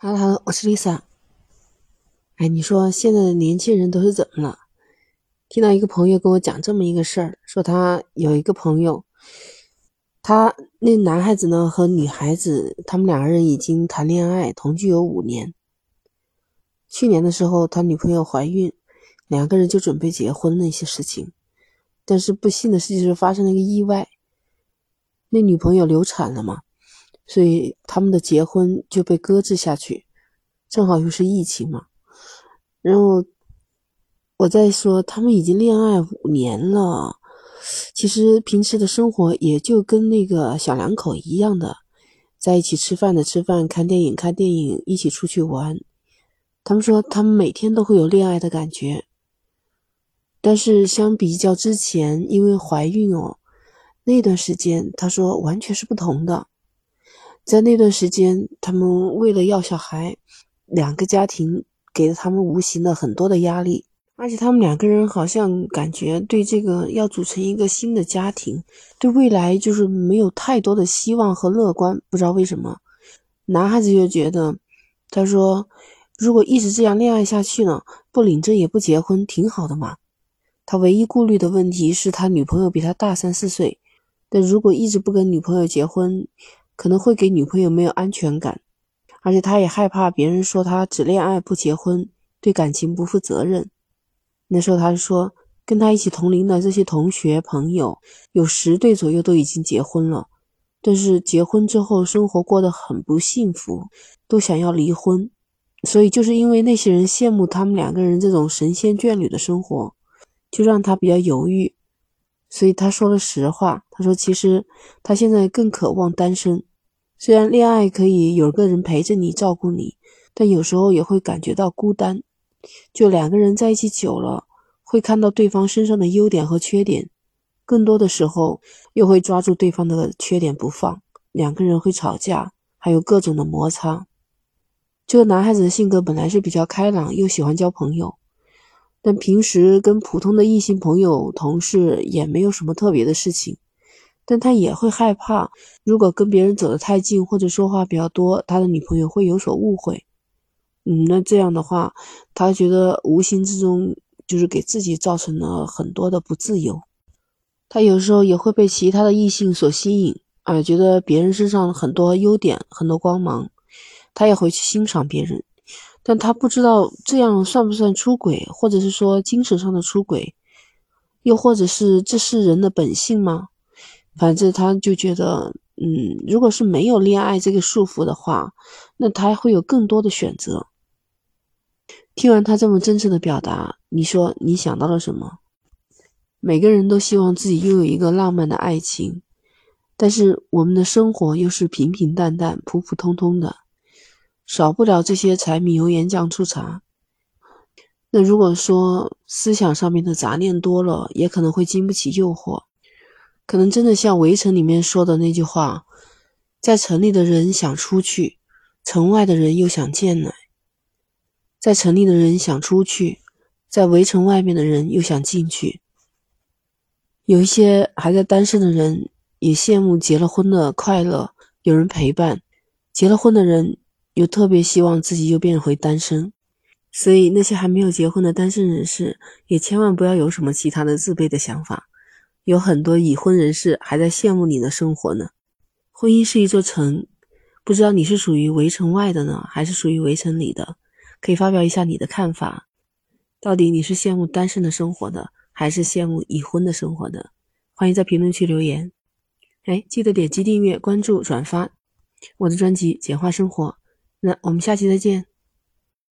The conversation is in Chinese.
哈喽哈喽，我是 Lisa。哎，你说现在的年轻人都是怎么了？听到一个朋友跟我讲这么一个事儿，说他有一个朋友，他那男孩子呢和女孩子，他们两个人已经谈恋爱同居有五年。去年的时候，他女朋友怀孕，两个人就准备结婚那些事情，但是不幸的事情是发生了一个意外，那女朋友流产了嘛。所以他们的结婚就被搁置下去，正好又是疫情嘛。然后我在说，他们已经恋爱五年了，其实平时的生活也就跟那个小两口一样的，在一起吃饭的吃饭，看电影看电影，一起出去玩。他们说他们每天都会有恋爱的感觉，但是相比较之前，因为怀孕哦，那段时间他说完全是不同的。在那段时间，他们为了要小孩，两个家庭给了他们无形的很多的压力，而且他们两个人好像感觉对这个要组成一个新的家庭，对未来就是没有太多的希望和乐观。不知道为什么，男孩子就觉得，他说，如果一直这样恋爱下去呢，不领证也不结婚，挺好的嘛。他唯一顾虑的问题是他女朋友比他大三四岁，但如果一直不跟女朋友结婚。可能会给女朋友没有安全感，而且他也害怕别人说他只恋爱不结婚，对感情不负责任。那时候他说，跟他一起同龄的这些同学朋友，有十对左右都已经结婚了，但是结婚之后生活过得很不幸福，都想要离婚。所以就是因为那些人羡慕他们两个人这种神仙眷侣的生活，就让他比较犹豫。所以他说了实话，他说其实他现在更渴望单身。虽然恋爱可以有个人陪着你照顾你，但有时候也会感觉到孤单。就两个人在一起久了，会看到对方身上的优点和缺点，更多的时候又会抓住对方的缺点不放。两个人会吵架，还有各种的摩擦。这个男孩子的性格本来是比较开朗，又喜欢交朋友，但平时跟普通的异性朋友、同事也没有什么特别的事情。但他也会害怕，如果跟别人走得太近或者说话比较多，他的女朋友会有所误会。嗯，那这样的话，他觉得无形之中就是给自己造成了很多的不自由。他有时候也会被其他的异性所吸引，啊，觉得别人身上很多优点、很多光芒，他也会去欣赏别人。但他不知道这样算不算出轨，或者是说精神上的出轨，又或者是这是人的本性吗？反正他就觉得，嗯，如果是没有恋爱这个束缚的话，那他会有更多的选择。听完他这么真诚的表达，你说你想到了什么？每个人都希望自己拥有一个浪漫的爱情，但是我们的生活又是平平淡淡、普普通通的，少不了这些柴米油盐酱醋茶。那如果说思想上面的杂念多了，也可能会经不起诱惑。可能真的像《围城》里面说的那句话，在城里的人想出去，城外的人又想进来；在城里的人想出去，在围城外面的人又想进去。有一些还在单身的人也羡慕结了婚的快乐，有人陪伴；结了婚的人又特别希望自己又变回单身。所以，那些还没有结婚的单身人士也千万不要有什么其他的自卑的想法。有很多已婚人士还在羡慕你的生活呢。婚姻是一座城，不知道你是属于围城外的呢，还是属于围城里的？可以发表一下你的看法。到底你是羡慕单身的生活的，还是羡慕已婚的生活的？欢迎在评论区留言。哎，记得点击订阅、关注、转发我的专辑《简化生活》。那我们下期再见。